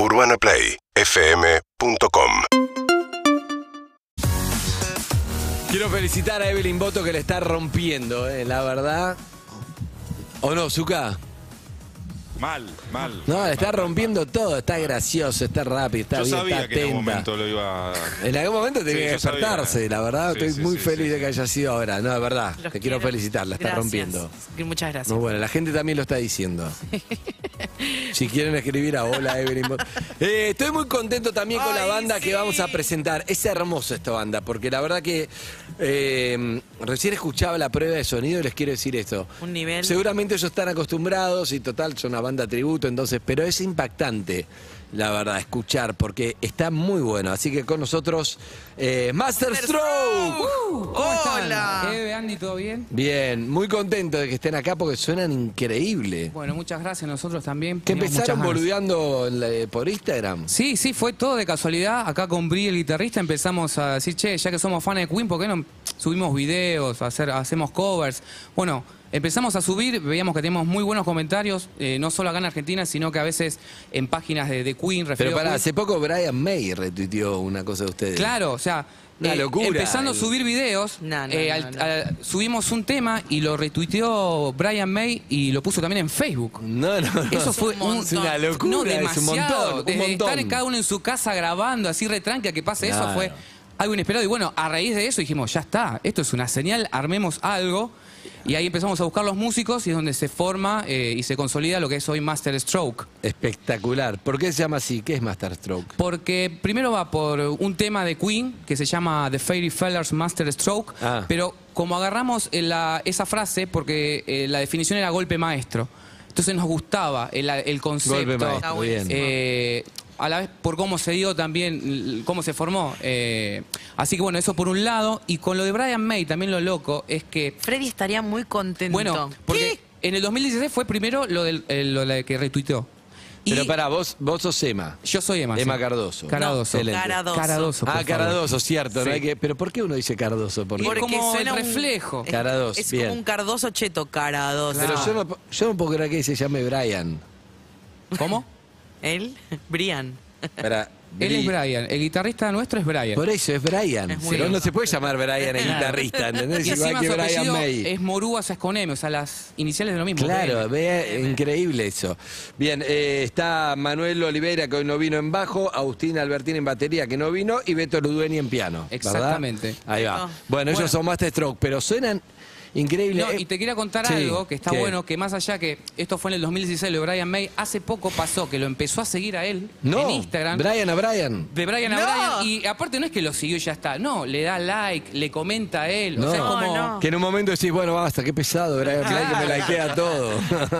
UrbanaPlayFM.com Quiero felicitar a Evelyn Boto que le está rompiendo, eh, la verdad. ¿O no, Zuka? Mal, mal. No, le está Mal, mal, rompiendo todo. Está gracioso, está rápido, está Yo bien, sabía está que en algún atenta. momento lo iba a... En algún momento tenía Sí, que sabía. despertarse, la verdad. Sí, Estoy sí, muy sí, feliz sí, de que haya sido ahora. No, de verdad. Los te quiero felicitar, la está rompiendo. Muchas gracias. Muy bueno, la gente también lo está diciendo. si quieren escribir a hola Evelyn. Eh, estoy muy contento también con la banda que vamos a presentar. Es hermosa esta banda, porque la verdad que eh, recién escuchaba la prueba de sonido y les quiero decir esto. Un nivel. Seguramente ellos están acostumbrados y total son una banda tributo, entonces, pero es impactante, la verdad, escuchar, porque está muy bueno. Así que con nosotros, eh, Master Stroke. ¿Cómo están? Hola. Eve, Andy, ¿todo bien? Bien, muy contento de que estén acá porque suenan increíble. Bueno, muchas gracias, nosotros también. Que empezaron boludeando la- por Instagram. Sí, sí, fue todo de casualidad. Acá con Bri, el guitarrista, empezamos a decir, che, ya que somos fans de Queen, ¿por qué no subimos videos, hacer, hacemos covers? Bueno, empezamos a subir, veíamos que teníamos muy buenos comentarios, eh, no solo acá en Argentina, sino que a veces en páginas de, de Queen, Pero referido a pará, Queen. hace poco Brian May retuiteó una cosa de ustedes. Claro, o sea, Una locura. empezando a subir videos, No, no, eh, no, al- no. al- subimos un tema y lo retuiteó Brian May y lo puso también en Facebook. No, no, no. Eso fue un. Es una locura, No, es un demasiado. montón. Desde un montón. estar en cada uno en su casa grabando, así retranca que pase eso, Claro. fue algo inesperado. Y bueno, a raíz de eso dijimos, ya está, esto es una señal, armemos algo. Y ahí empezamos a buscar los músicos y es donde se forma eh, y se consolida lo que es hoy Master Stroke. Espectacular. ¿Por qué se llama así? ¿Qué es Master Stroke? Porque primero va por un tema de Queen que se llama The Fairy Fellers Master Stroke, Ah. pero como agarramos eh, la- esa frase, porque eh, la definición era golpe maestro, entonces nos gustaba el, el concepto. Golpe maestro. Eh, a la vez por cómo se dio también, cómo se formó. Eh, así que bueno, eso por un lado. Y con lo de Brian May, también lo loco es que, Freddy estaría muy contento. bueno, porque en el 2016 fue primero lo, del, el- lo de que retuiteó. Pero pará, vos, vos sos Emma. yo soy Emma. Emma sí. Cardoso. No. Caradoso. Caradoso. por Ah. Cardoso, cierto. Sí. No hay que, pero ¿por qué uno dice Cardoso? ¿Por qué? Porque- como el un- reflejo. es- Caradoso, Es bien. como un cardoso cheto, caradoso. Pero yo no, yo no puedo creer que se llame Brian. ¿Cómo? ¿Él? Brian. Para, Él es Brian. El guitarrista nuestro es Brian. Por eso es Brian. Es muy Pero no se puede llamar Brian el guitarrista, ¿entendés? Y Igual encima que su Brian apellido May. es Morúas es con M, o sea, las iniciales de lo mismo. Claro, ve, increíble eso. Bien, eh, está Manuel Oliveira, que hoy no vino en bajo, Agustín Albertín en batería, que no vino, y Beto Ludueni en piano. ¿verdad? Exactamente. Ahí va. Bueno, ellos son Master Stroke, pero suenan increíbles. No, y te quería contar sí, algo que está ¿qué? bueno, que más allá que esto fue en el 2016 lo de Brian May, hace poco pasó que lo empezó a seguir a él No, en Instagram. Brian a Brian. de Brian a No. Brian. Y aparte no es que lo siguió y ya está. No, le da like, le comenta a él. No. O sea, es como. No, Que en un momento decís, bueno, basta, qué pesado, Brian May, que me likea todo.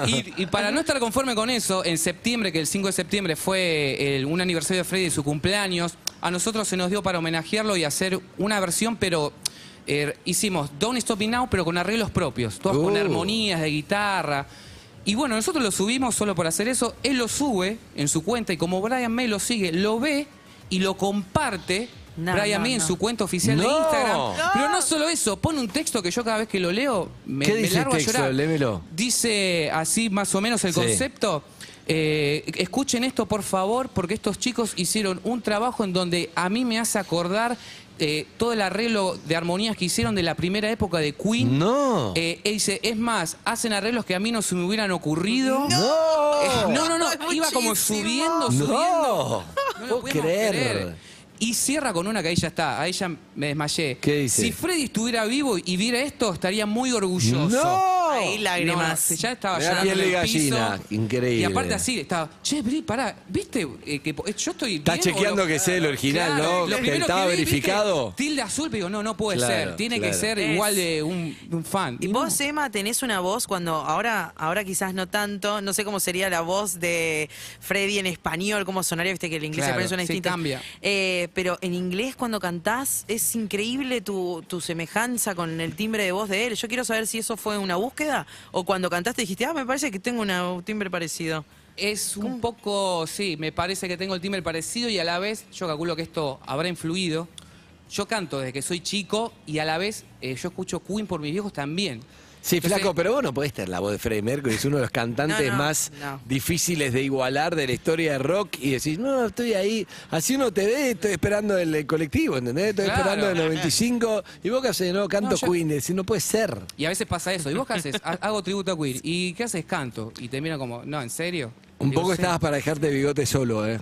Y, y para no estar conforme con eso, en septiembre, que el 5 de septiembre fue el- un aniversario de Freddy de su cumpleaños, a nosotros se nos dio para homenajearlo y hacer una versión, pero eh, hicimos Don't Stop Me Now, pero con arreglos propios, todos con Uh. armonías de guitarra. Y bueno, nosotros lo subimos solo por hacer eso, él lo sube en su cuenta y como Brian May lo sigue, lo ve y lo comparte. No, Brian no, May en no. su cuenta oficial de No. Instagram. No. Pero no solo eso, pone un texto que yo cada vez que lo leo me, ¿Qué me dice el largo a llorar. Dice así más o menos el Sí. concepto. Eh, escuchen esto por favor, porque estos chicos hicieron un trabajo en donde a mí me hace acordar eh, todo el arreglo de armonías que hicieron de la primera época de Queen. No. Eh, él dice, es más, hacen arreglos que a mí no se me hubieran ocurrido. no. Eh, no, no, no, iba como subiendo, No. subiendo. No lo puedo podemos creer. Y cierra con una que ahí ya está, ahí ya me desmayé. ¿Qué dice? Si Freddy estuviera vivo y viera esto, estaría muy orgulloso. No. Ahí lágrimas. No, ya estaba da llorando en el piso. gallina, increíble. Y aparte así, estaba, che, Bri, pará, ¿viste? eh, que yo estoy Está bien o chequeando lo- que sea el original, Claro, ¿no? lo Que estaba vi, ¿viste? verificado. Tilde azul, pero digo, no, no puede Claro, ser. Tiene que ser Es- igual de un, fan. Y no. vos, Emma, tenés una voz cuando ahora, ahora quizás no tanto, no sé cómo sería la voz de Freddy en español, cómo sonaría, viste que el inglés Claro, siempre suena sí, distinto. cambia. Eh, pero en inglés cuando cantás es increíble tu, tu semejanza con el timbre de voz de él. Yo quiero saber si eso fue una búsqueda o cuando cantaste dijiste, ah, me parece que tengo una- un timbre parecido. Es un poco, sí, me parece que tengo el timbre parecido y a la vez yo calculo que esto habrá influido. Yo canto desde que soy chico y a la vez eh, yo escucho Queen por mis viejos también. Sí, Entonces, flaco, pero vos no podés tener la voz de Freddie Mercury, es uno de los cantantes No, no, más no. difíciles de igualar de la historia de rock y decís, no, estoy ahí, así uno te ve, estoy esperando el, el colectivo, ¿entendés? Estoy Claro. esperando el 95 y vos qué haces, no, canto yo- Queen, decís, no puede ser. Y a veces pasa eso. ¿Y vos qué haces? Ha- Hago tributo a Queen. ¿Y qué haces? Canto. Y te miran como, no, ¿en serio? Un Digo, poco sí. estabas para dejarte bigote solo, ¿eh?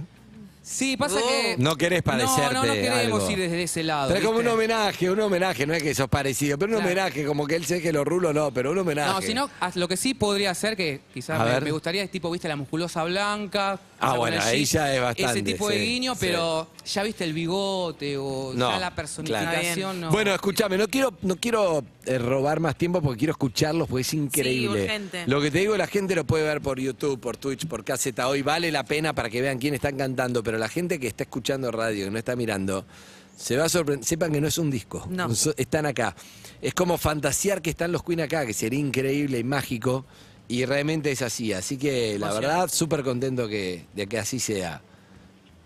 Sí, pasa que... No querés parecerte No, no, no queremos algo. ir desde ese lado. Pero es como un ¿viste? homenaje, un homenaje, no es que sos parecido, pero un Claro. homenaje, como que él sé que lo rulo no, pero un homenaje. No, sino lo que sí podría ser que quizás A me, ver. me gustaría es tipo, viste, la musculosa blanca. Ah, con bueno, el ahí ya es bastante, Ese tipo de sí, guiño, sí. pero ya viste el bigote o No, ya la claro. personificación. No. Bueno, escúchame, no quiero, no quiero eh, robar más tiempo porque quiero escucharlos porque es increíble. urgente. Lo que te digo, la gente lo puede ver por YouTube, por Twitch, por Caseta Hoy. Vale la pena para que vean quién están cantando, pero la gente que está escuchando radio, que no está mirando, se va a sorprender. Sepan que no es un disco. No. So- Están acá. Es como fantasear que están los Queen acá, que sería increíble y mágico. Y realmente es así. Así que la verdad, súper contento que, de que así sea.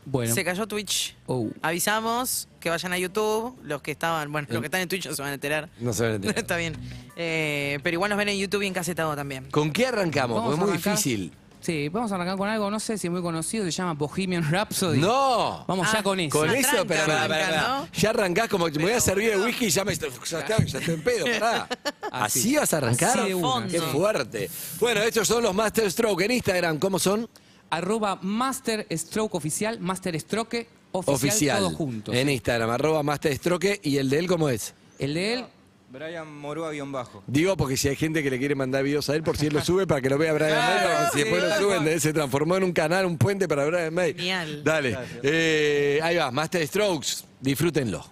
bueno. Se cayó Twitch. Oh. Avisamos que vayan a YouTube. Los que estaban, bueno, los que están en Twitch no se van a enterar. No se van a enterar. Está bien. Eh, pero igual nos ven en YouTube y en Casetado también. ¿Con qué arrancamos? Porque es muy arrancar. difícil. Sí, vamos a arrancar con algo, no sé si es muy conocido, se llama Bohemian Rhapsody. ¡No! Vamos Ah, ya con eso. Con eso, pero pará, arranca, pará, pará. ¿no? ya arrancás como que me voy a servir el whisky y ya me estoy, ya estoy en pedo, pará. ¿Así, Así. vas a arrancar? Así de una, Qué fuerte. Bueno, estos son los Master Stroke en Instagram, ¿cómo son? Arroba Master Stroke Oficial, Master Stroke Oficial, todos juntos. En Instagram, arroba Master Stroke y el de él, ¿cómo es? El de él, Brian Morúa guion bajo. Digo porque si hay gente que le quiere mandar videos a él, por si él lo sube para que lo vea Brian May, para que si sí, después lo suben, de- se transformó en un canal, un puente para Brian May. Genial. Dale. Eh, ahí va, Master Strokes, disfrútenlo.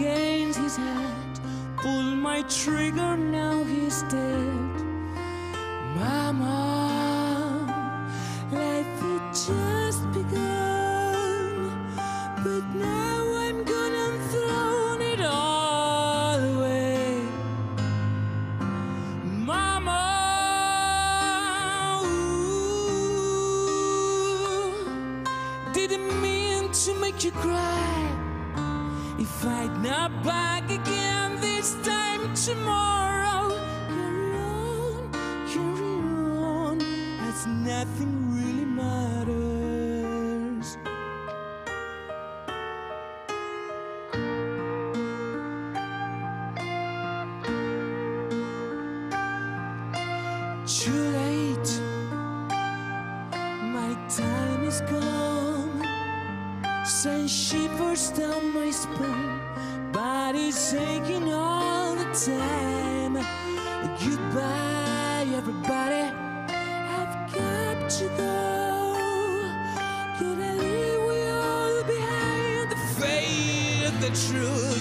Gun against his head, pulled my trigger, now he's dead. Mama, life had just begun, but now I'm gonna throw it all away. Mama, ooh, didn't mean to make you cry. If I'd not back again this time tomorrow, true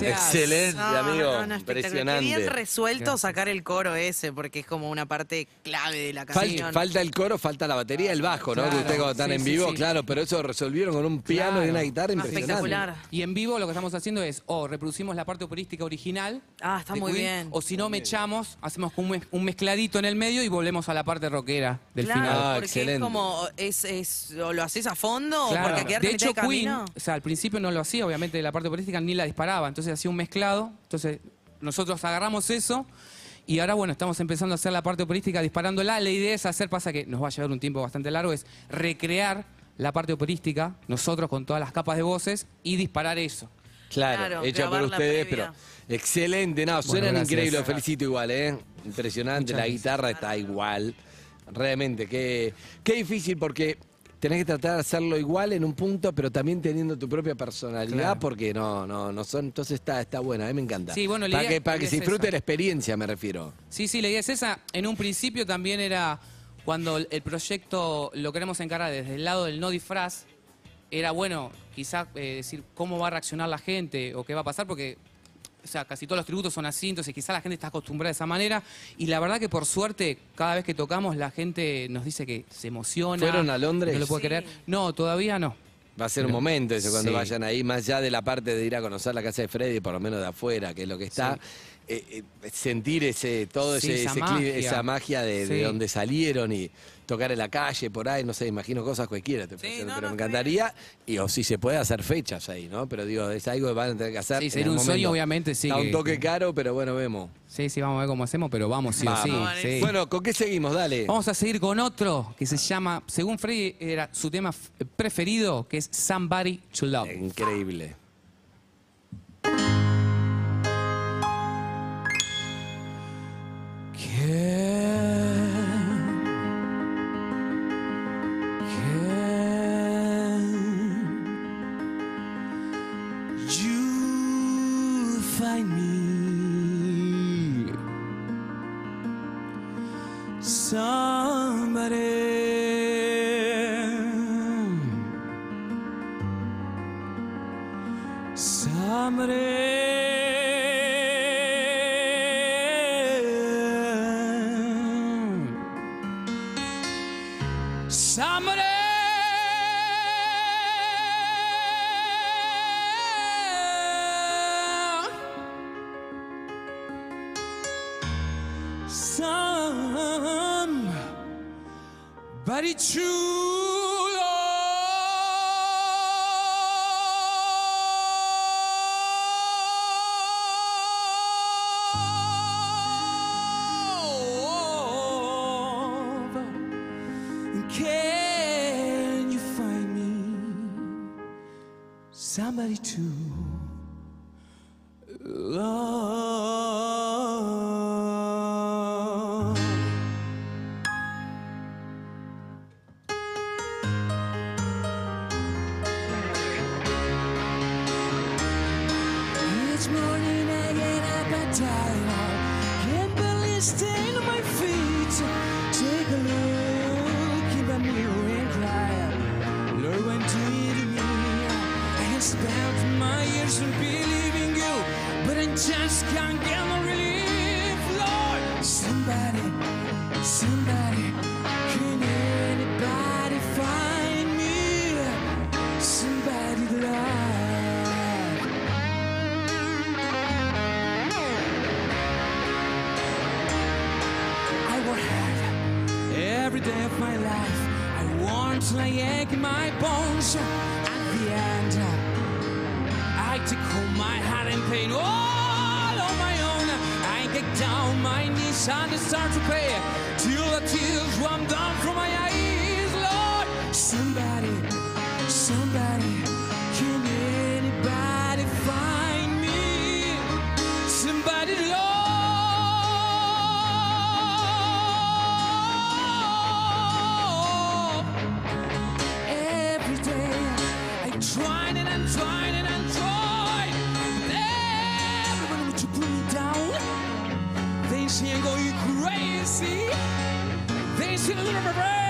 Gracias. Excelente, No, amigo. no, no, espectacular. Qué Impresionante. bien resuelto sacar el coro ese, porque es como una parte clave de la Fal- canción. falta el coro, falta la batería, el bajo, ¿no? Claro, que ustedes cuando están sí, en sí, vivo, sí. claro, pero eso resolvieron con un piano y Claro. una guitarra impresionante. espectacular. Y en vivo lo que estamos haciendo es o reproducimos la parte operística original. Ah, está de muy Queen, bien. O si no, mechamos, hacemos un, mez- un mezcladito en el medio y volvemos a la parte rockera del claro, final. Ah, porque excelente. es como, es, es, o lo haces a fondo Claro. o porque quedarte de a mitad hecho, de Queen, camino. o sea, al principio no lo hacía, obviamente la parte operística ni la disparaba, entonces hacía un mezclado, entonces nosotros agarramos eso y ahora bueno, estamos empezando a hacer la parte operística disparándola, la idea es hacer, pasa que nos va a llevar un tiempo bastante largo, es recrear la parte operística, nosotros con todas las capas de voces y disparar eso. Claro, Claro, hecho por ustedes, previa. pero excelente, no, suenan increíbles, los felicito igual, ¿eh? Impresionante, Muchas la gracias. guitarra está igual. Realmente, qué, qué difícil porque tenés que tratar de hacerlo igual en un punto, pero también teniendo tu propia personalidad, Claro. porque no, no, no son, entonces está, está buena, a mí me encanta. Sí, bueno, la para idea- que, para que se disfrute esa. la experiencia, me refiero. Sí, sí, la idea es esa. En un principio también era cuando el proyecto lo queremos encarar desde el lado del no disfraz, era bueno, quizá eh, decir cómo va a reaccionar la gente o qué va a pasar, porque o sea, casi todos los tributos son así, entonces quizá la gente está acostumbrada de esa manera. Y la verdad que por suerte, cada vez que tocamos, la gente nos dice que se emociona. ¿Fueron a Londres? No lo puede Sí. creer. No, todavía no. Va a ser un momento eso cuando Sí. vayan ahí, más allá de la parte de ir a conocer la casa de Freddy, por lo menos de afuera, que es lo que está. eh, eh, sentir ese todo Sí, ese, esa ese magia. esa magia de, donde salieron y tocar en la calle por ahí, no sé, imagino cosas cualquiera, te no, pero no, me encantaría y o si se puede hacer fechas ahí, ¿no? Pero digo, es algo que van a tener que hacer. Sí, sería un sueño, obviamente, sí, Está un que- toque que- caro, pero bueno, vemos. Sí, sí, vamos a ver cómo hacemos, pero vamos, sí o sí. Vamos. sí. Bueno, ¿con qué seguimos? Dale. Vamos a seguir con otro que se llama, según Freddy, era su tema f- preferido, que es Somebody to Love. Increíble. you somebody Somebody true can't get no relief. Lord, somebody, somebody, can anybody find me? Somebody to. I work hard every day of my life. I want to ache in my bones. At the end, I take home my heart and pain all down my knees and I start to pray till the tears run down from my eyes. Lord, somebody, somebody, can anybody find me? Somebody, Lord. Every day I tried and I tried she ain't going crazy. Then she a little bit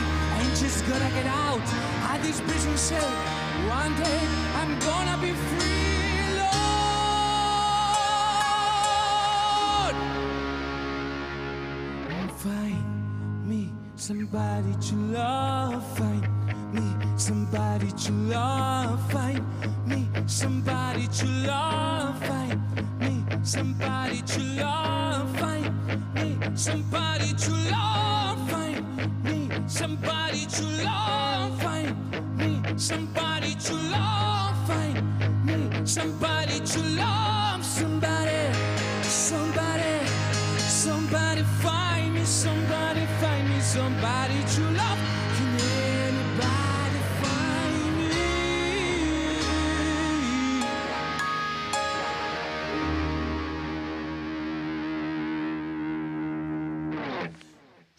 I'm just gonna get out of this prison cell. One day I'm gonna be free, Lord. Find me somebody to love. Find me somebody to love. Find me somebody to love. Find me somebody to love.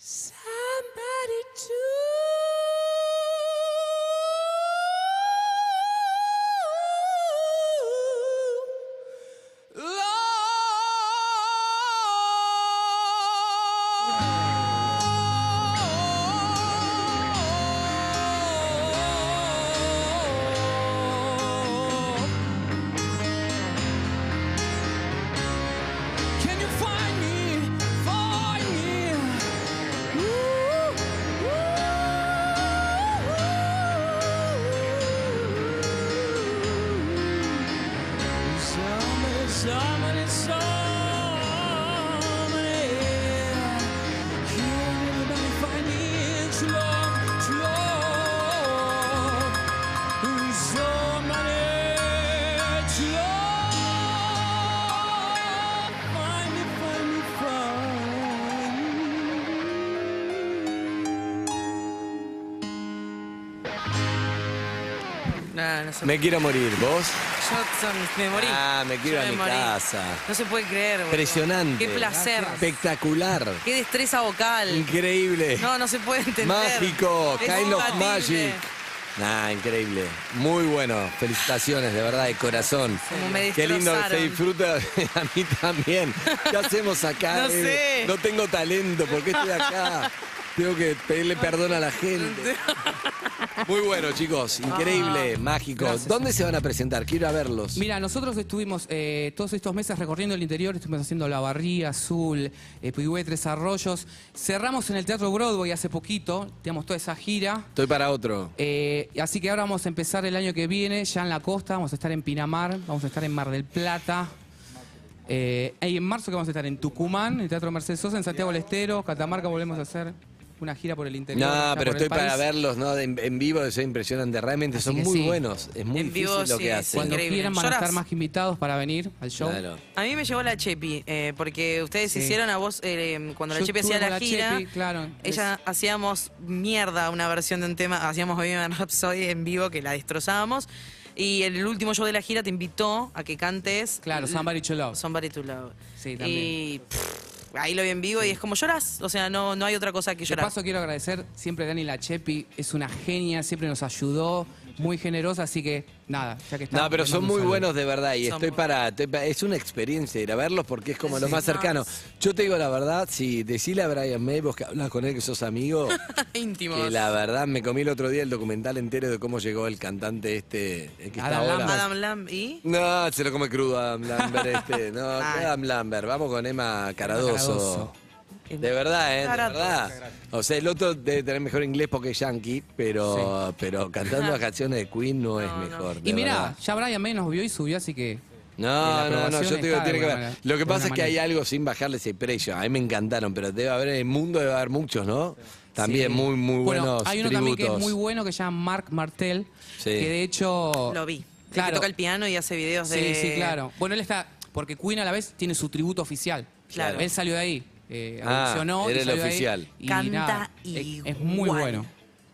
lives. No, no se Me quiero morir, ¿vos? Yo son- me morí. Ah, me quiero Yo ir a mi morí. casa. No se puede creer, boludo. Impresionante. Qué placer. Espectacular. Qué destreza vocal. Increíble. No, no se puede entender. Mágico. Es Kind of imbatible. magic. Nah, increíble. Muy bueno. Felicitaciones, de verdad, de corazón. Como me Qué lindo que se destrozaron. disfruta. A mí también. ¿Qué hacemos acá? No eh? sé. No tengo talento. ¿Por qué estoy acá? Tengo que pedirle perdón a la gente. Muy bueno, chicos. Increíble, mágico. Gracias. ¿Dónde se van a presentar? Quiero ir a verlos. Mira, nosotros estuvimos eh, todos estos meses recorriendo el interior, estuvimos haciendo La Barría, Azul, eh, Pigüé, Tres Arroyos. Cerramos en el Teatro Broadway hace poquito, teníamos toda esa gira. Estoy para otro. Eh, así que ahora vamos a empezar el año que viene, ya en la costa, vamos a estar en Pinamar, vamos a estar en Mar del Plata. Eh, y en marzo que vamos a estar en Tucumán, en el Teatro Mercedes Sosa, en Santiago del Estero, Catamarca volvemos a hacer una gira por el interior. No, pero estoy para país. verlos, ¿no? De- en vivo, eso es impresionante. Realmente Así son que muy sí. buenos. Es muy En vivo, difícil lo sí, que es hacen. Cuando Increíble. quieran van a Lloras. estar más que invitados para venir al show. Claro. A mí me llevó la Chepi, eh, porque ustedes Sí. hicieron a vos, eh, cuando la Yo Chepi estuve hacía con la la gira, Chepi, claro, ella hacíamos mierda una versión de un tema, hacíamos Bohemian Rhapsody en vivo que la destrozábamos. Y el último show de la gira te invitó a que cantes. Claro, Somebody to Love. Somebody to Love. Sí, también. Y pff, ahí lo vi en vivo y es como lloras. O sea, no, no hay otra cosa que De llorar. paso quiero agradecer siempre a Dani Lachepi, es una genia, siempre nos ayudó, muy generosa, así que nada, ya que está. No, pero son muy buenos de verdad y estoy para, estoy Es una experiencia ir a verlos porque es como lo más cercano. Yo te digo la verdad, si decíle a Brian May, vos que hablas con él que sos amigo, Íntimos. que la verdad me comí el otro día el documental entero de cómo llegó el cantante este, el que está Adam ahora. Lambert. Adam Lamb y. No, se lo come crudo Adam Lambert este. No, Ay. ¿qué Adam Lambert. Vamos con Emma Caradoso. Caradoso. De verdad, ¿eh? De verdad. O sea, el otro debe tener mejor inglés porque es yankee, pero, pero cantando las canciones de Queen no, es mejor. de Y mira, verdad. ya Brian May nos vio y subió, así que. No, la no, no, aprobación yo te digo, está tiene de que ver. manera- Lo que de pasa es que hay algo sin bajarle ese precio. A mí me encantaron, pero debe haber en el mundo, debe haber muchos, ¿no? También Sí. muy, muy Bueno, buenos hay uno tributos. también que es muy bueno que se llama Mark Martel, Sí. que de hecho. Lo vi. El Claro. que toca el piano y hace videos Sí, de. sí, claro. Bueno, él está. Porque Queen a la vez tiene su tributo oficial. Claro. Él salió de ahí. Eh, Ah, audicionó y era el salió de ahí, oficial. y Canta nada, es, es muy bueno.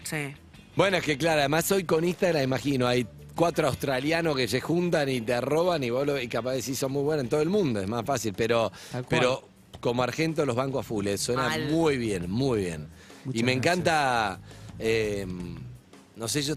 Sí. Bueno, es que claro, además hoy con Instagram, imagino, hay cuatro australianos que se juntan y te roban y vos lo, y capaz decís son muy buenos en todo el mundo, es más fácil, pero, Tal cual. pero como argento los bancos a full, eh, suena Mal. muy bien, muy bien. Muchas y me gracias. encanta, eh, no sé, yo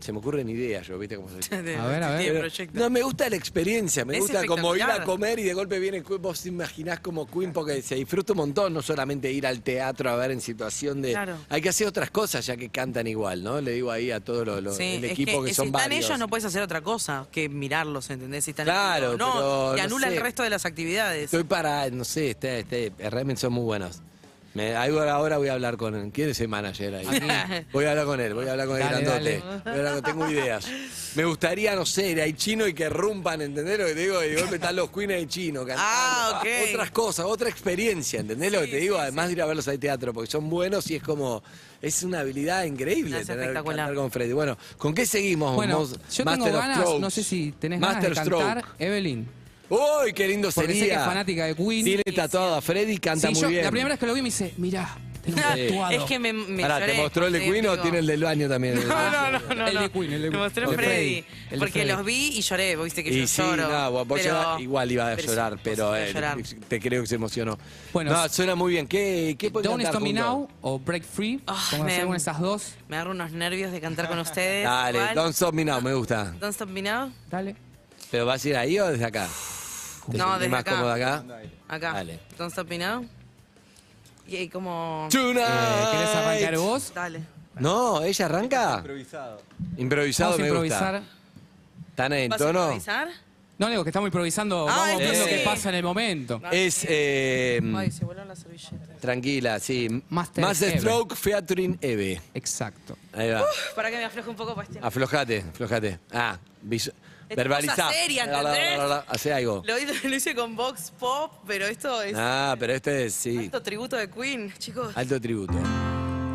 Se me ocurren ideas, yo, ¿viste cómo soy? A ver, a ver. Tiene Pero- proyecto. no, me gusta la experiencia, me Es gusta como ir a espectacular. comer y de golpe viene Queen. Vos te imaginás como Queen porque se disfruta un montón, no solamente ir al teatro a ver en situación de. Claro. Hay que hacer otras cosas ya que cantan igual, ¿no? Le digo ahí a todo lo, lo- Sí, el es equipo que, si son están varios. ellos no puedes hacer otra cosa que mirarlos, ¿entendés? Si están Claro, pero no, te no anula sé. el resto de las actividades. Estoy para, no sé, este, este, realmente son muy buenos. Me, ahora, voy a hablar con ¿Quién es el manager ahí? Voy a hablar con él, voy a hablar con el Dale, grandote. hablar con- tengo ideas. Me gustaría, no sé, ir ahí chino y que rumpan, ¿entendés lo que te digo? Y de golpe están los queens ahí chino cantando. Ah, ok. Otras cosas, otra experiencia, ¿entendés lo que te digo? sí, Además de ir a verlos al teatro, porque son buenos y es como. Es una habilidad increíble Es tener espectacular. cantar con Freddy. Bueno, ¿con qué seguimos? Bueno, Mos- yo Master tengo of ganas, no sé si tenés Master ganas de cantar Stroke. Evelyn. ¡Uy, qué lindo Porque sería! sé que es fanática de Queen. Tiene tatuado a Freddy y canta Sí, muy yo bien. la primera vez que lo vi me dice, mirá, tengo tatuado. Es que me, me Pará, lloré ¿te mostró el de Queen o tiene el del baño también? No, no, no, no. El de no. Queen, el de- Me mostró de Freddy. Freddy, el de Porque Freddy. los vi y lloré, vos viste que Y yo sí, lloro. no, vos pero- igual iba a llorar, sí, pero eh, ibas a llorar. te creo que se emocionó. Bueno, no, suena muy bien. ¿Qué, qué Don't cantar Stop Me? Now o Break Free. Ah, como me- hacer de esas dos. Me agarro unos nervios de cantar con ustedes. Dale, ¿Cuál? Don't Stop Me Now, me gusta. Don't Stop Me Now. Dale. ¿Pero vas a ir ahí o desde acá? ¿Te No, desde más acá. cómodo acá? Acá. Dale. Me Now. Y ahí como... Tonight. Eh, ¿Querés arrancar vos? Dale. No, ¿ella arranca? Improvisado. Improvisado Vamos a me improvisar. gusta. ¿Están en ¿Vas a tono? improvisar? No, digo que estamos improvisando. Ah, Vamos esto viendo sí. qué pasa en el momento. Es, eh, Ay, se volaron las servilletas. tranquila, sí. Master. Stroke featuring Eve. Exacto. Ahí va. Para que me afloje un poco para este. Aflojate, aflojate. Ah, visu- Cosa seria, ¿entendés? Hace algo. Lo, hice- lo hice con Vox Pop, pero esto es Ah, pero este es, sí, alto tributo de Queen, chicos. alto tributo.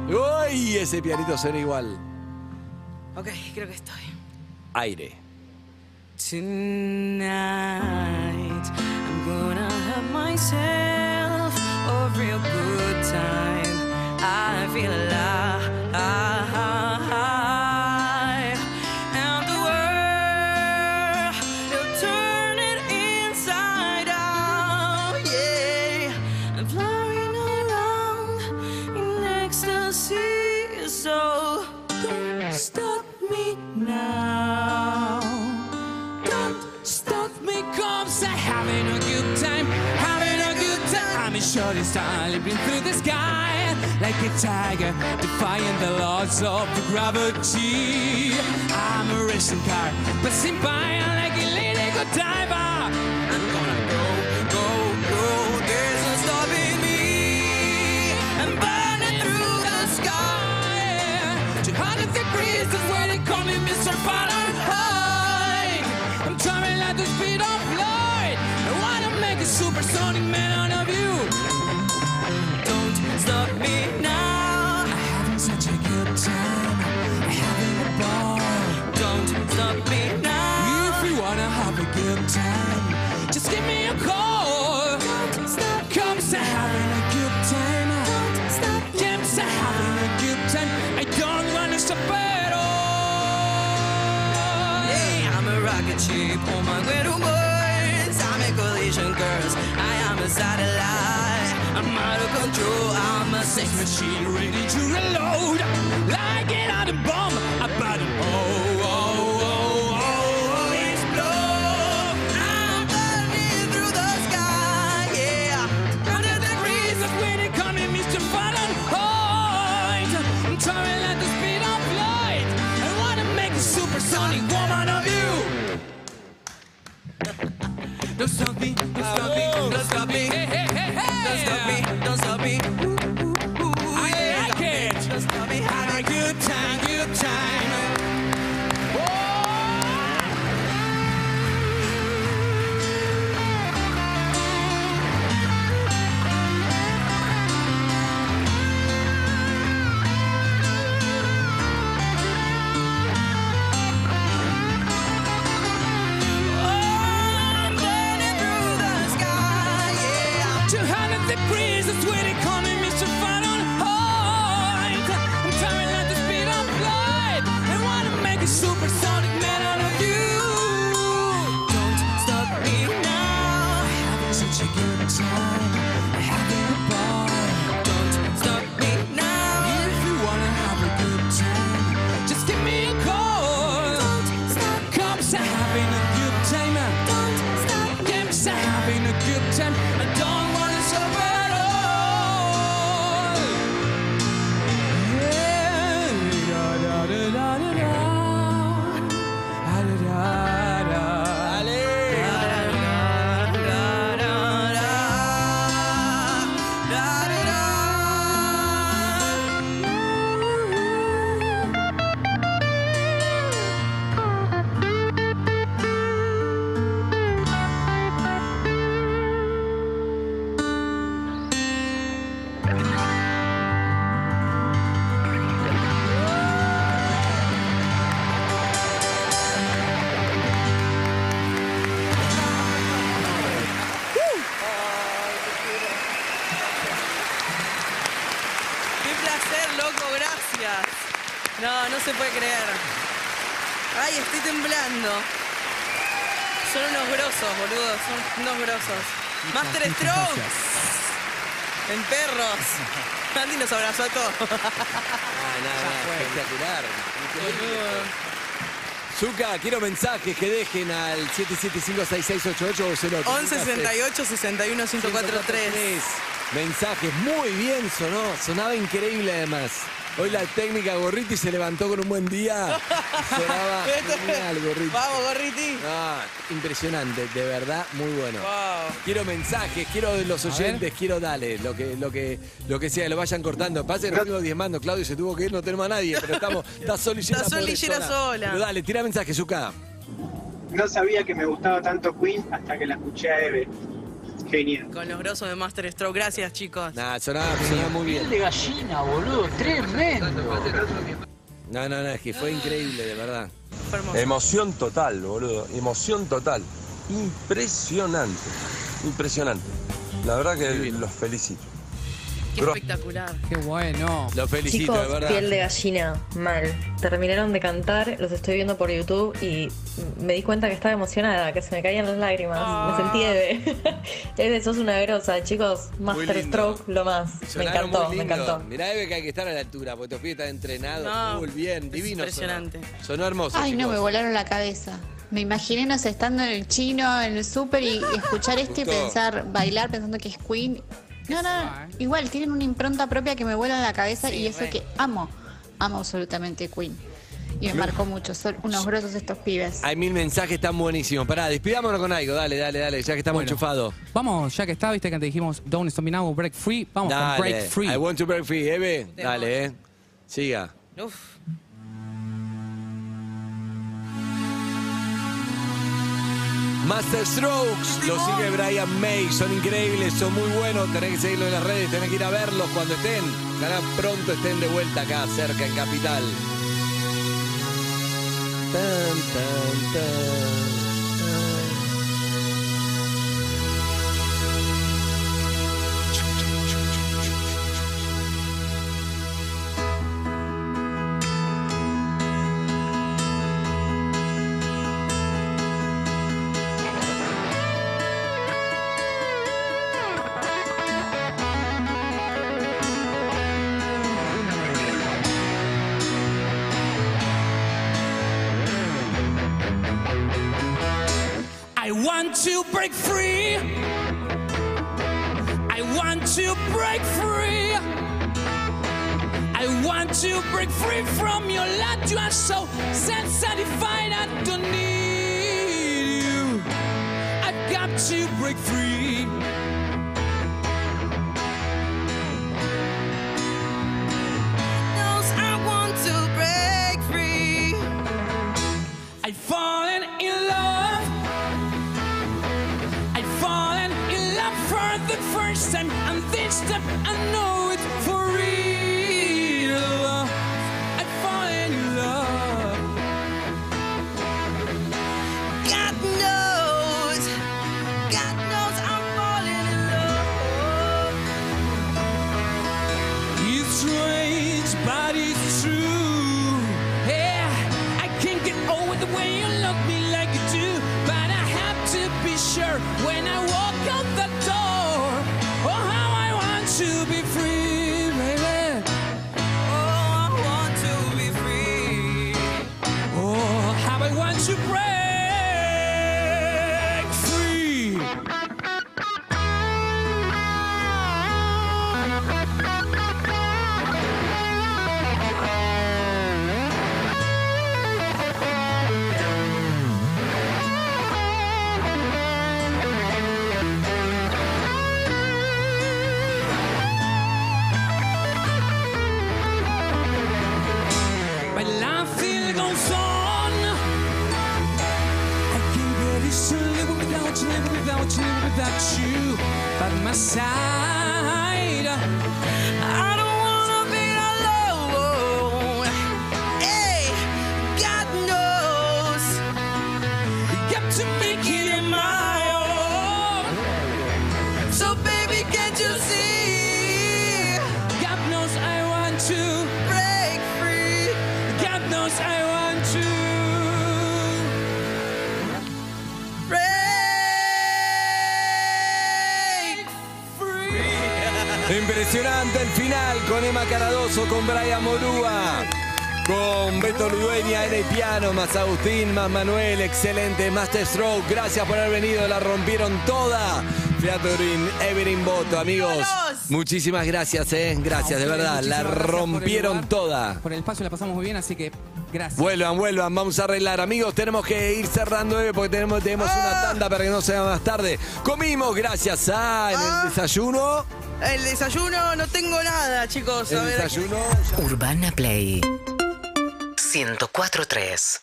¡Uy! Ese pianito suena igual. Ok, creo que estoy. Aire. Tonight, I'm gonna have myself a real good time. I feel alive. Stop me now. Don't stop me, comes I'm having a good time, having a good time. I'm sure this time leaping through the sky like a tiger, defying the laws of gravity. I'm a racing car, passing by like a go diver. Supersonic man out of you. Don't stop me now. I'm having such a good time, I'm having a ball. Don't stop me now. If you wanna have a good time, just give me a call. Don't stop. Come say having a good time. Don't stop. Come say having a good time. I don't wanna stop at all. Yeah, I'm a rocket ship on my way to Mars. I'm a. I am a satellite. I'm out of control. I'm a sex machine. ready to reload. Like it on a bomb, about to oh, oh, Don't stop me, don't stop me, don't stop me. Don't stop me. 200 degrees, that's where they call Mr. Fun. Qué placer, loco, gracias. No, no se puede creer. Ay, estoy temblando. Son unos grosos, boludo. Son unos grosos. Master Strokes. En perros. Andy nos abrazó a todos. Ah, nada, espectacular. Zuka, quiero mensajes que dejen al 7756688 o 0 11 68 61 543. Mensajes, muy bien sonó, sonaba increíble además. Hoy la técnica Gorriti se levantó con un buen día. Sonaba genial, Gorriti. Vamos, Gorriti. Ah, impresionante, de verdad, muy bueno. Wow. Quiero mensajes, quiero de los oyentes, quiero dale, lo que, lo que, lo que sea, lo vayan cortando. Pase que nos diezmando, Claudio se tuvo que ir, no tenemos a nadie, pero estamos, está solillera Está solillera sola. Pero dale, tira mensajes, Zuka. No sabía que me gustaba tanto Queen hasta que la escuché a Eve. Genial. Con los grosos de Master Stroke. Gracias, chicos. Nada, sonaba, sonaba muy bien. de gallina, boludo, tremendo. No, no, no, es que fue increíble, de verdad. Fue hermoso. Emoción total, boludo. Emoción total. Impresionante. Impresionante. La verdad que los felicito. Qué espectacular. Qué bueno. Lo felicito, de Chicos, verdad. piel de gallina, mal. Terminaron de cantar, los estoy viendo por YouTube y me di cuenta que estaba emocionada, que se me caían las lágrimas. Ah. Me sentí Eve. Eve, sos una grosa, chicos. Master lindo. Stroke, lo más. Me encantó, muy me encantó. Mirá, Eve, que hay que estar a la altura, porque Tofía está entrenado, No, muy bien, divino. impresionante. Sonó, Sonó hermoso, Ay, no, me volaron la cabeza. Me imaginé nos estando en el chino, en el súper y, y escuchar esto y pensar, bailar pensando que es Queen. No, no, igual tienen una impronta propia que me vuela la cabeza Sí, y eso re. que amo, amo absolutamente Queen. Y me marcó mucho, son unos grosos estos pibes. Hay mil mensajes, están buenísimos. Pará, despidámonos con algo, dale, dale, dale, ya que estamos Bueno. enchufados. Vamos, ya que está, viste que te dijimos Don't Stop Me Now, Break Free. Vamos con Dale, Break Free. I want to break free, Eve. Dale, eh. Siga. Uf. Master Strokes, lo sigue Brian May, son increíbles, son muy buenos, tenés que seguirlo en las redes, tenés que ir a verlos cuando estén, ojalá pronto estén de vuelta acá, cerca, en Capital. Tan, tan, tan, want to break free. I want to break free. I want to break free from your life. You are so self-satisfied. I don't need you. I've got to break free. And this time I know Impresionante el final con Emma Caradoso, con Brian Morúa, con Beto Ludueña en el piano, más Agustín, más Manuel, excelente, Master Stroke, gracias por haber venido, la rompieron toda. Featuring Everin Boto, amigos. Muchísimas gracias, eh. Gracias, de verdad, la por rompieron toda. Por el espacio la pasamos muy bien, así que gracias. Vuelvan, vuelvan, vamos a arreglar. Amigos, tenemos que ir cerrando eh, porque tenemos, tenemos una tanda para que no sea más tarde. Comimos gracias a Ah. el desayuno. El desayuno, no tengo nada, chicos. A El ver, desayuno. Urbana Play 104.3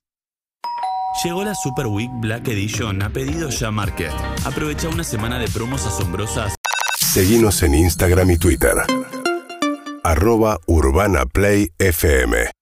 Llegó la Super Week Black Edition a pedido ya Market. Aprovecha una semana de promos asombrosas Seguimos en Instagram y Twitter. Arroba Urbana Play FM.